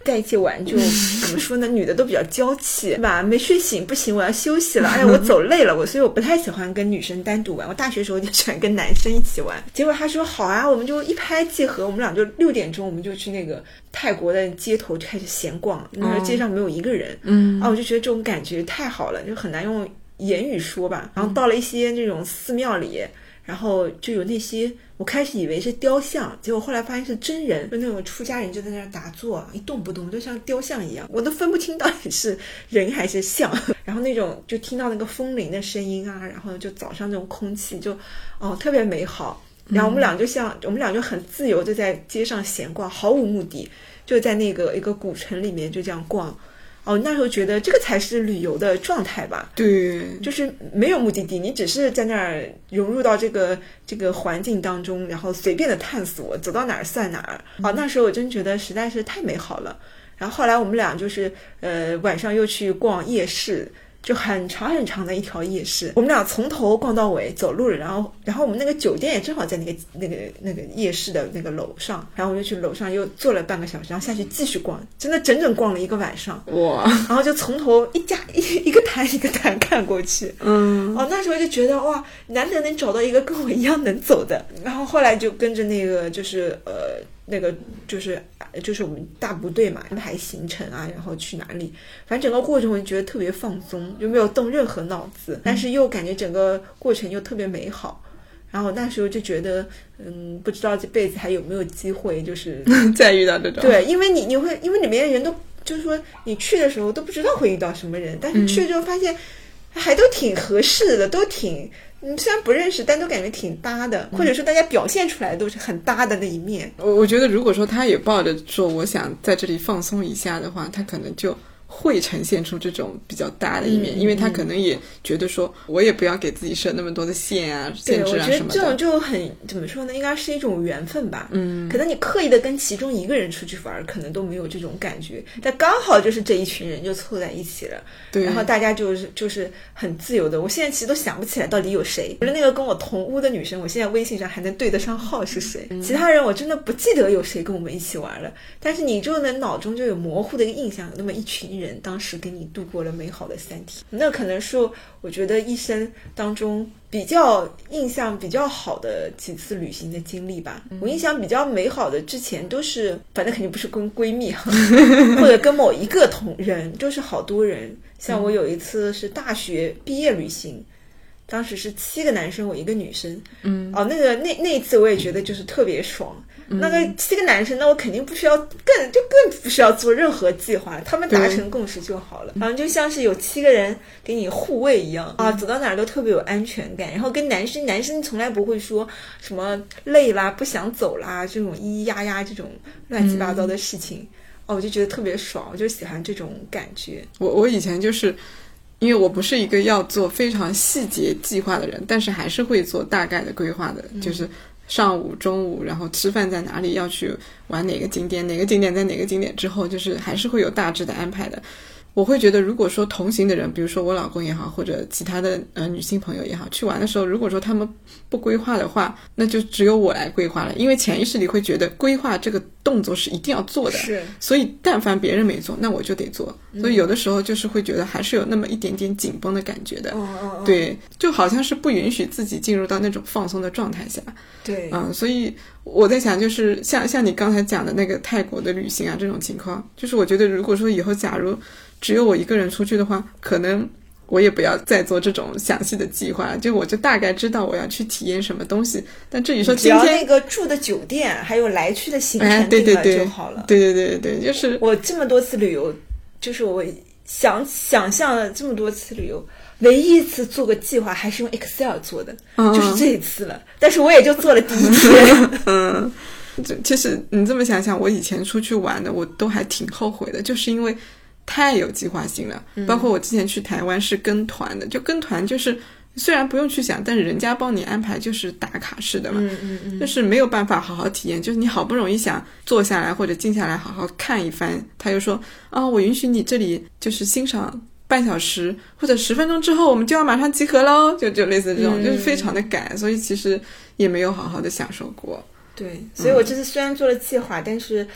在一起玩，就怎么说呢，女的都比较娇气，对吧？没睡醒不行，我要休息了。哎呀，我走累了，我所以我不太喜欢跟女生单独玩。我大学时候就喜欢跟男生一起玩。结果他说好啊，我们就一拍即合，我们俩就六点钟我们就去那个泰国的街头开始闲逛，那时候街上没有一个人，嗯，啊，我就觉得这种感觉太好了，就很难用言语说吧。然后到了一些那种寺庙里。然后就有那些，我开始以为是雕像，结果后来发现是真人，就那种出家人就在那儿打坐，一动不动，就像雕像一样，我都分不清到底是人还是像。然后那种就听到那个风铃的声音啊，然后就早上那种空气就，哦，特别美好。然后我们俩就像我们俩就很自由的在街上闲逛，毫无目的，就在那个一个古城里面就这样逛。哦，那时候觉得这个才是旅游的状态吧？对，就是没有目的地，你只是在那儿融入到这个这个环境当中，然后随便的探索，走到哪儿算哪儿。哦，那时候我真觉得实在是太美好了。然后后来我们俩就是呃晚上又去逛夜市。就很长很长的一条夜市，我们俩从头逛到尾，走路了。然后，然后我们那个酒店也正好在那个那个那个夜市的那个楼上，然后我就去楼上又坐了半个小时，然后下去继续逛，真的整整逛了一个晚上。哇！然后就从头一家一一个摊一个摊看过去。嗯。哦，那时候就觉得哇，难得能找到一个跟我一样能走的。然后后来就跟着那个就是呃。那个就是就是我们大部队嘛，安排行程啊，然后去哪里，反正整个过程我就觉得特别放松，就没有动任何脑子，但是又感觉整个过程又特别美好。然后那时候就觉得，嗯，不知道这辈子还有没有机会，就是 再遇到这种。对，因为你你会因为里面的人都就是说你去的时候都不知道会遇到什么人，但是去了之后发现还都挺合适的，都挺。嗯，虽然不认识，但都感觉挺搭的，或者说大家表现出来都是很搭的那一面。我我觉得，如果说他也抱着说我想在这里放松一下的话，他可能就。会呈现出这种比较大的一面，因为他可能也觉得说，我也不要给自己设那么多的线啊、限制啊什么的。我觉得这种就很怎么说呢？应该是一种缘分吧。嗯，可能你刻意的跟其中一个人出去玩，可能都没有这种感觉。但刚好就是这一群人就凑在一起了，对，然后大家就是就是很自由的。我现在其实都想不起来到底有谁。除了那个跟我同屋的女生，我现在微信上还能对得上号是谁。其他人我真的不记得有谁跟我们一起玩了。但是你就能脑中就有模糊的一个印象，有那么一群人当时跟你。度过了美好的三天，那可能是我觉得一生当中比较印象比较好的几次旅行的经历吧。我印象比较美好的之前都是，反正肯定不是跟闺蜜哈，或者跟某一个同人，就是好多人。像我有一次是大学毕业旅行，当时是七个男生，我一个女生。嗯，哦，那个那那一次我也觉得就是特别爽。那个七个男生，那我肯定不需要，更就更不需要做任何计划，他们达成共识就好了。然后就像是有七个人给你护卫一样啊，走到哪儿都特别有安全感。然后跟男生，男生从来不会说什么累啦、不想走啦这种咿咿呀呀这种乱七八糟的事情。哦，我就觉得特别爽，我就喜欢这种感觉。我我以前就是，因为我不是一个要做非常细节计划的人，但是还是会做大概的规划的，就是上午、中午，然后吃饭在哪里，要去玩哪个景点，哪个景点在哪个景点之后，就是还是会有大致的安排的。我会觉得，如果说同行的人，比如说我老公也好，或者其他的呃女性朋友也好，去玩的时候，如果说他们不规划的话，那就只有我来规划了，因为潜意识里会觉得规划这个动作是一定要做的，是所以但凡别人没做，那我就得做，所以有的时候就是会觉得还是有那么一点点紧绷的感觉的，嗯对，就好像是不允许自己进入到那种放松的状态下，对，嗯，所以我在想，就是像像你刚才讲的那个泰国的旅行啊，这种情况，就是我觉得如果说以后假如只有我一个人出去的话，可能我也不要再做这种详细的计划，就我就大概知道我要去体验什么东西。但至于说只要今天那个住的酒店还有来去的行哎，程定了对对对，就好了。对对对对对，就是我这么多次旅游，就是我想想象了这么多次旅游，唯一一次做个计划还是用 Excel 做的，嗯就是这一次了。但是我也就做了第一天。嗯，这其实你这么想想，我以前出去玩的，我都还挺后悔的，就是因为太有计划性了。包括我之前去台湾是跟团的，就跟团就是虽然不用去想，但是人家帮你安排就是打卡式的嘛，嗯嗯嗯，就是没有办法好好体验。就是你好不容易想坐下来或者静下来好好看一番，他又说啊，我允许你这里就是欣赏。半小时或者十分钟之后，我们就要马上集合喽，就就类似这种，嗯就是非常的赶，所以其实也没有好好的享受过。对，所以我这次虽然做了计划，但是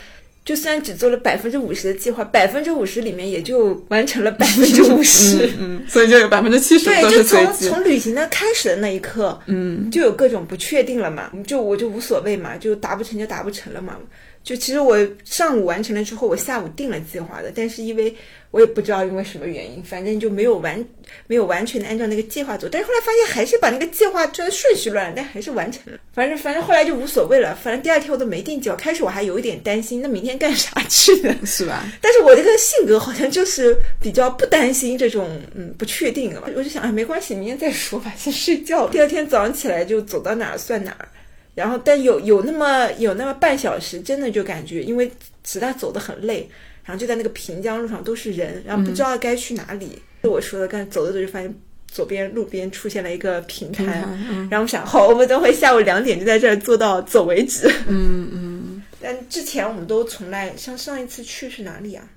就虽然只做了百分之五十的计划，百分之五十里面也就完成了百分之五十。嗯，所以就有百分之七十对，都就是从。从旅行的开始的那一刻，嗯，就有各种不确定了嘛，就我就无所谓嘛，就达不成就达不成了嘛。就其实我上午完成了之后，我下午定了计划的，但是因为我也不知道因为什么原因，反正就没有完没有完全的按照那个计划走。但是后来发现还是把那个计划这顺序乱了，但还是完成了。反正反正后来就无所谓了，反正第二天我都没定计划。开始我还有一点担心，那明天干啥去呢？是吧？但是我这个性格好像就是比较不担心这种嗯不确定的吧，我就想哎没关系，明天再说吧，先睡觉。第二天早上起来就走到哪儿算哪儿，然后但有有那么有那么半小时，真的就感觉因为实在走得很累，然后就在那个平江路上都是人，然后不知道该去哪里。就我说的，刚才走着走着就发现左边路边出现了一个平平摊，摊嗯然后我想好，我们等会下午两点就在这儿坐到走为止。嗯嗯，但之前我们都从来，像上一次去是哪里啊？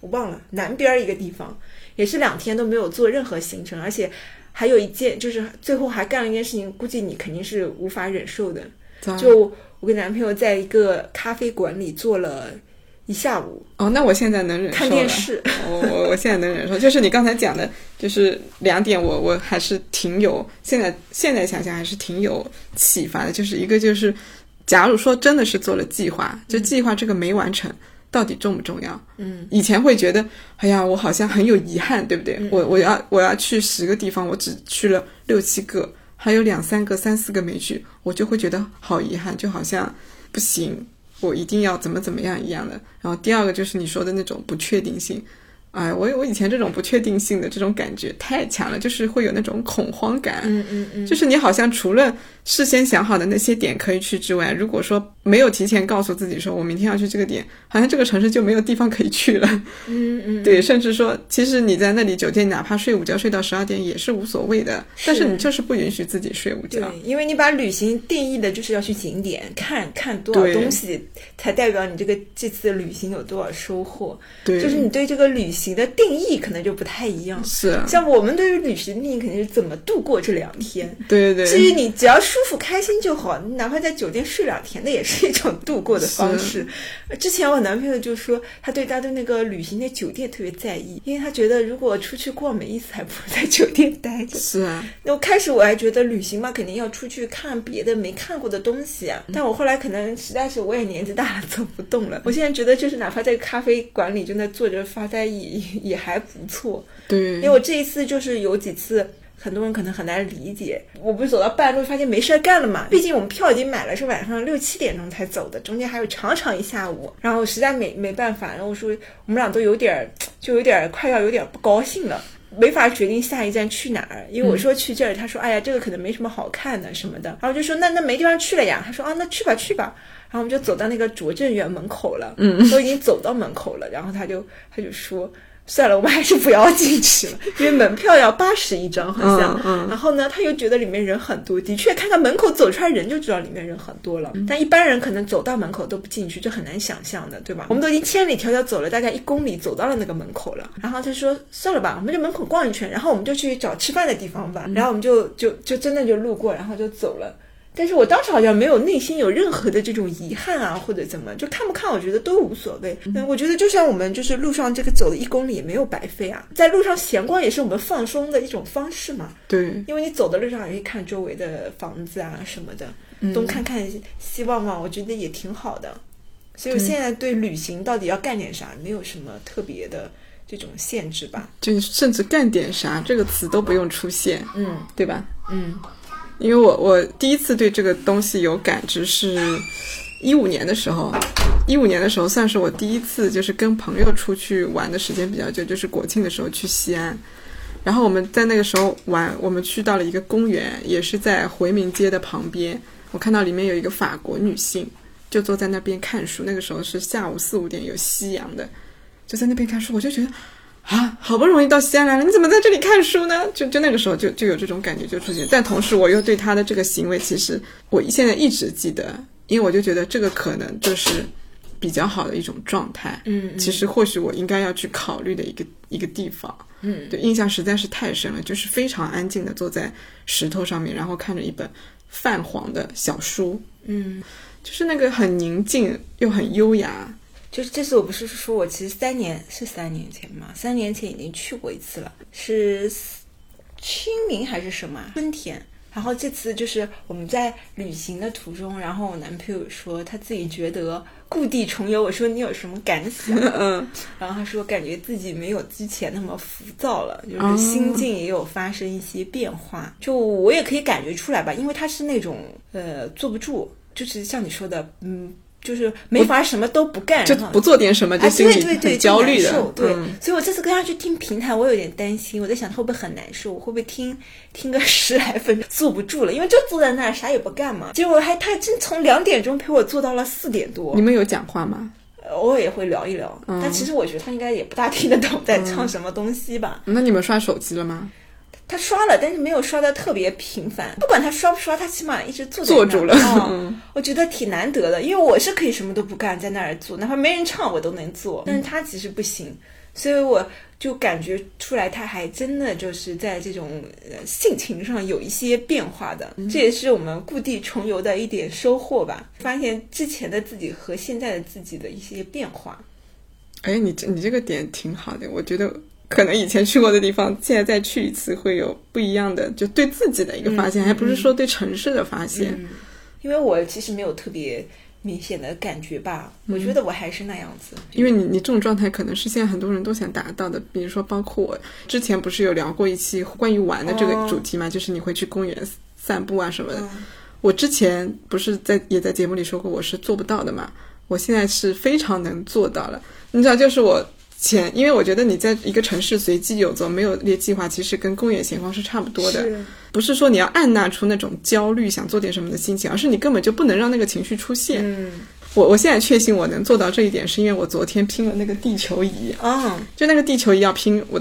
我忘了，南边儿一个地方，也是两天都没有做任何行程，而且还有一件，就是最后还干了一件事情，估计你肯定是无法忍受的。就我跟男朋友在一个咖啡馆里坐了一下午，哦，那我现在能忍受看。电视。我我我现在能忍受，就是你刚才讲的，就是两点我，我还是挺有现在现在想想还是挺有启发的。就是一个就是，假如说真的是做了计划，就计划这个没完成，到底重不重要？嗯，以前会觉得，哎呀，我好像很有遗憾，对不对？嗯我我要我要去十个地方，我只去了六七个，还有两三个、三四个没去，我就会觉得好遗憾，就好像不行，我一定要怎么怎么样一样的。然后第二个就是你说的那种不确定性。哎，我我以前这种不确定性的这种感觉太强了，就是会有那种恐慌感。嗯嗯嗯，就是你好像除了事先想好的那些点可以去之外，如果说没有提前告诉自己说我明天要去这个点，好像这个城市就没有地方可以去了。嗯 嗯，对，甚至说，其实你在那里酒店哪怕睡午觉睡到十二点也是无所谓的，但是你就是不允许自己睡午觉。对，因为你把旅行定义的就是要去景点看看多少东西，才代表你这个这次旅行有多少收获。对，就是你对这个旅行的定义可能就不太一样。是啊，像我们对于旅行的定义肯定是怎么度过这两天。对对对至于，你只要舒服开心就好，你哪怕在酒店睡两天，那也是一种度过的方式。之前我男朋友就说，他对他对那个旅行的酒店特别在意，因为他觉得如果出去逛没意思，还不如在酒店待着。是啊，那我开始我还觉得旅行嘛，肯定要出去看别的没看过的东西啊。但我后来可能实在是我也年纪大了，走不动了。我现在觉得就是哪怕在咖啡馆里就在坐着发呆也也 也还不错。对因为，我这一次就是有几次。很多人可能很难理解，我不是走到半路发现没事儿干了嘛？毕竟我们票已经买了，是晚上六七点钟才走的，中间还有长长一下午。然后实在没没办法，然后我说我们俩都有点儿，就有点儿快要有点儿不高兴了。没法决定下一站去哪儿，因为我说去这儿，他说哎呀这个可能没什么好看的什么的，然后我就说那那没地方去了呀，他说啊那去吧去吧，然后我们就走到那个拙政园门口了，嗯，都已经走到门口了，然后他就他就说。算了，我们还是不要进去了，因为门票要八十一张，好像。嗯嗯然后呢，他又觉得里面人很多，的确，看看门口走出来人就知道里面人很多了。但一般人可能走到门口都不进去，这很难想象的，对吧？我们都已经千里迢迢走了大概一公里，走到了那个门口了。然后他说：“算了吧，我们就门口逛一圈，然后我们就去找吃饭的地方吧。”然后我们就就就真的就路过，然后就走了。但是我当时好像没有内心有任何的这种遗憾啊，或者怎么，就看不看，我觉得都无所谓。嗯，我觉得就像我们就是路上这个走了一公里也没有白费啊，在路上闲逛也是我们放松的一种方式嘛。对，因为你走的路上也可以看周围的房子啊什么的，东看看西望望，我觉得也挺好的。所以我现在对旅行到底要干点啥，没有什么特别的这种限制吧。就甚至干点啥这个词都不用出现，嗯对吧？嗯因为我我第一次对这个东西有感知是一五年的时候，一五年的时候算是我第一次就是跟朋友出去玩的时间比较久，就是国庆的时候去西安。然后我们在那个时候玩，我们去到了一个公园，也是在回民街的旁边。我看到里面有一个法国女性，就坐在那边看书。那个时候是下午四五点，有夕阳的，就在那边看书。我就觉得啊，好不容易到西安来了，你怎么在这里看书呢？就就那个时候就就有这种感觉就出现。但同时我又对他的这个行为，其实我现在一直记得，因为我就觉得这个可能就是比较好的一种状态。嗯其实或许我应该要去考虑的一个一个地方。嗯对，印象实在是太深了，就是非常安静的坐在石头上面，然后看着一本泛黄的小书，嗯，就是那个很宁静又很优雅。就是这次我不是说我其实三年是三年前嘛，三年前已经去过一次了，是清明还是什么啊春天。然后这次就是我们在旅行的途中，然后我男朋友说他自己觉得故地重游，我说你有什么感想？嗯然后他说感觉自己没有之前那么浮躁了，就哦是心境也有发生一些变化。就我也可以感觉出来吧，因为他是那种呃坐不住，就是像你说的，嗯，就是没法什么都不干，就不做点什么就啊，心里对对对，很焦虑的。对，嗯所以我这次跟他去听平台，我有点担心，我在想他会不会很难受，我会不会听听个十来分钟坐不住了，因为就坐在那儿啥也不干嘛。结果还他真从两点钟陪我坐到了四点多你，们有讲话吗？偶尔也会聊一聊，嗯但其实我觉得他应该也不大听得懂在唱什么东西吧。那你们刷手机了吗？他刷了，但是没有刷的特别频繁。不管他刷不刷，他起码一直坐在那儿坐住了哦嗯我觉得挺难得的，因为我是可以什么都不干，在那儿坐，哪怕没人唱我都能坐，但是他其实不行，所以我就感觉出来，他还真的就是在这种呃性情上有一些变化的。这也是我们故地重游的一点收获吧，发现之前的自己和现在的自己的一些变化。哎，你这你这个点挺好的，我觉得可能以前去过的地方，现在再去一次会有不一样的，就对自己的一个发现，还不是说对城市的发现。嗯，因为我其实没有特别明显的感觉吧，我觉得我还是那样子。因为你你这种状态可能是现在很多人都想达到的，比如说包括我之前不是有聊过一期关于玩的这个哦主题嘛，就是你会去公园散步啊什么的。嗯我之前不是在也在节目里说过我是做不到的嘛，我现在是非常能做到了。你知道，就是我前，因为我觉得你在一个城市随机游走，没有列计划，其实跟公园闲逛是差不多的。是不是说你要按捺出那种焦虑想做点什么的心情，而是你根本就不能让那个情绪出现。嗯我我现在确信我能做到这一点，是因为我昨天拼了那个地球仪。啊就那个地球仪要拼，我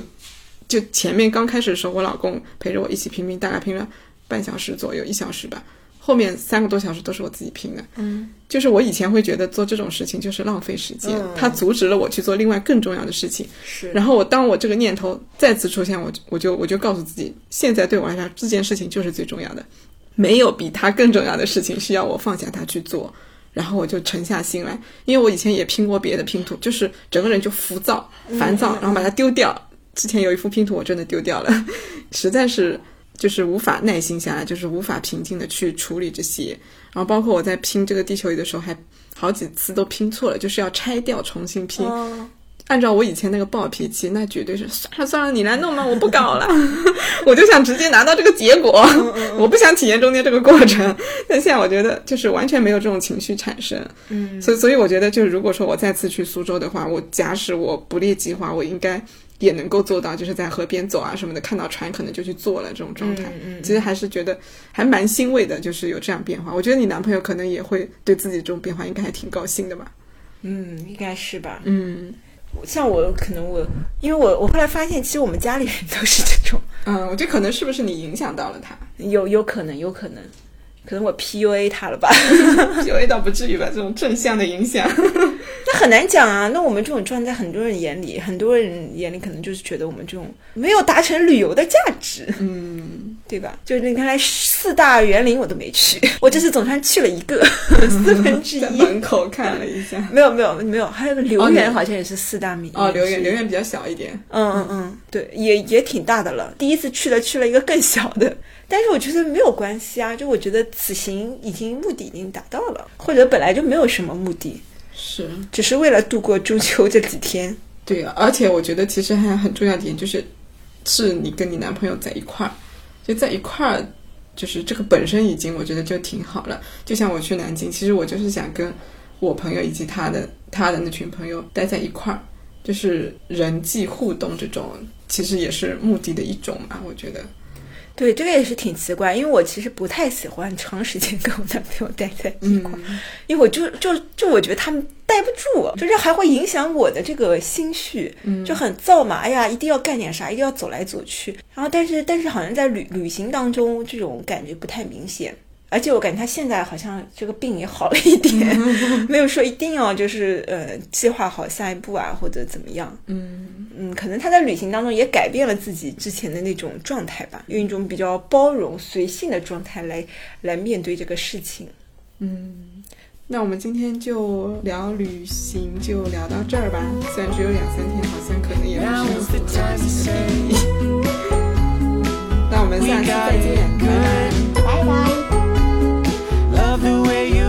就前面刚开始的时候，我老公陪着我一起拼拼，大概拼了半小时左右，一小时吧。后面三个多小时都是我自己拼的。嗯就是我以前会觉得做这种事情就是浪费时间，嗯它阻止了我去做另外更重要的事情。是，然后我当我这个念头再次出现，我就我就我就告诉自己，现在对我来说这件事情就是最重要的，没有比它更重要的事情需要我放下它去做。然后我就沉下心来，因为我以前也拼过别的拼图，就是整个人就浮躁、烦躁，然后把它丢掉。之前有一幅拼图我真的丢掉了，实在是就是无法耐心下来，就是无法平静的去处理这些。然后包括我在拼这个地球仪的时候，还好几次都拼错了，就是要拆掉重新拼。哦按照我以前那个暴脾气，那绝对是算了算了，你来弄吧，我不搞了，我就想直接拿到这个结果，我不想体验中间这个过程。但现在我觉得就是完全没有这种情绪产生，嗯所以所以我觉得就是如果说我再次去苏州的话，我假使我不列计划，我应该也能够做到，就是在河边走啊什么的，看到船可能就去坐了这种状态。嗯嗯其实还是觉得还蛮欣慰的，就是有这样变化。我觉得你男朋友可能也会对自己这种变化应该还挺高兴的吧？嗯，应该是吧。嗯像我可能我，因为我我后来发现，其实我们家里人都是这种，嗯，我觉得可能是不是你影响到了他有有可能，有可能，可能我 PUA 他了吧？？PUA 倒不至于吧，这种正向的影响。那很难讲啊。那我们这种状态，很多人眼里，很多人眼里可能就是觉得我们这种没有达成旅游的价值，嗯，对吧？就是你看来四大园林我都没去，我这次总算去了一个四分之在一。门口看了一下。没有没有没有，还有个哦留园好像也是四大名哦，留园留园。比较小一点。嗯嗯嗯，对，也也挺大的了。第一次去了，去了一个更小的，但是我觉得没有关系啊，就我觉得此行已经目的已经达到了，或者本来就没有什么目的，是，只是为了度过中秋这几天。对啊，而且我觉得其实还有很重要的点就是，是你跟你男朋友在一块儿，就在一块儿，就是这个本身已经我觉得就挺好了。就像我去南京，其实我就是想跟我朋友以及他的他的那群朋友待在一块儿，就是人际互动这种，其实也是目的的一种嘛。我觉得，对，这个也是挺奇怪，因为我其实不太喜欢长时间跟我男朋友待在一块儿，嗯因为我就就就我觉得他们待不住，就是还会影响我的这个心绪，就很燥嘛。哎呀，一定要干点啥，一定要走来走去。然后，但是但是好像在旅旅行当中，这种感觉不太明显。而且我感觉他现在好像这个病也好了一点，没有说一定要就是呃计划好下一步啊或者怎么样。嗯嗯，可能他在旅行当中也改变了自己之前的那种状态吧，用一种比较包容、随性的状态来来面对这个事情。嗯。那我们今天就聊旅行，就聊到这儿吧。虽然只有两三天，好像可能也不是很符合旅行的定义。那我们下期再见，拜拜。love the way you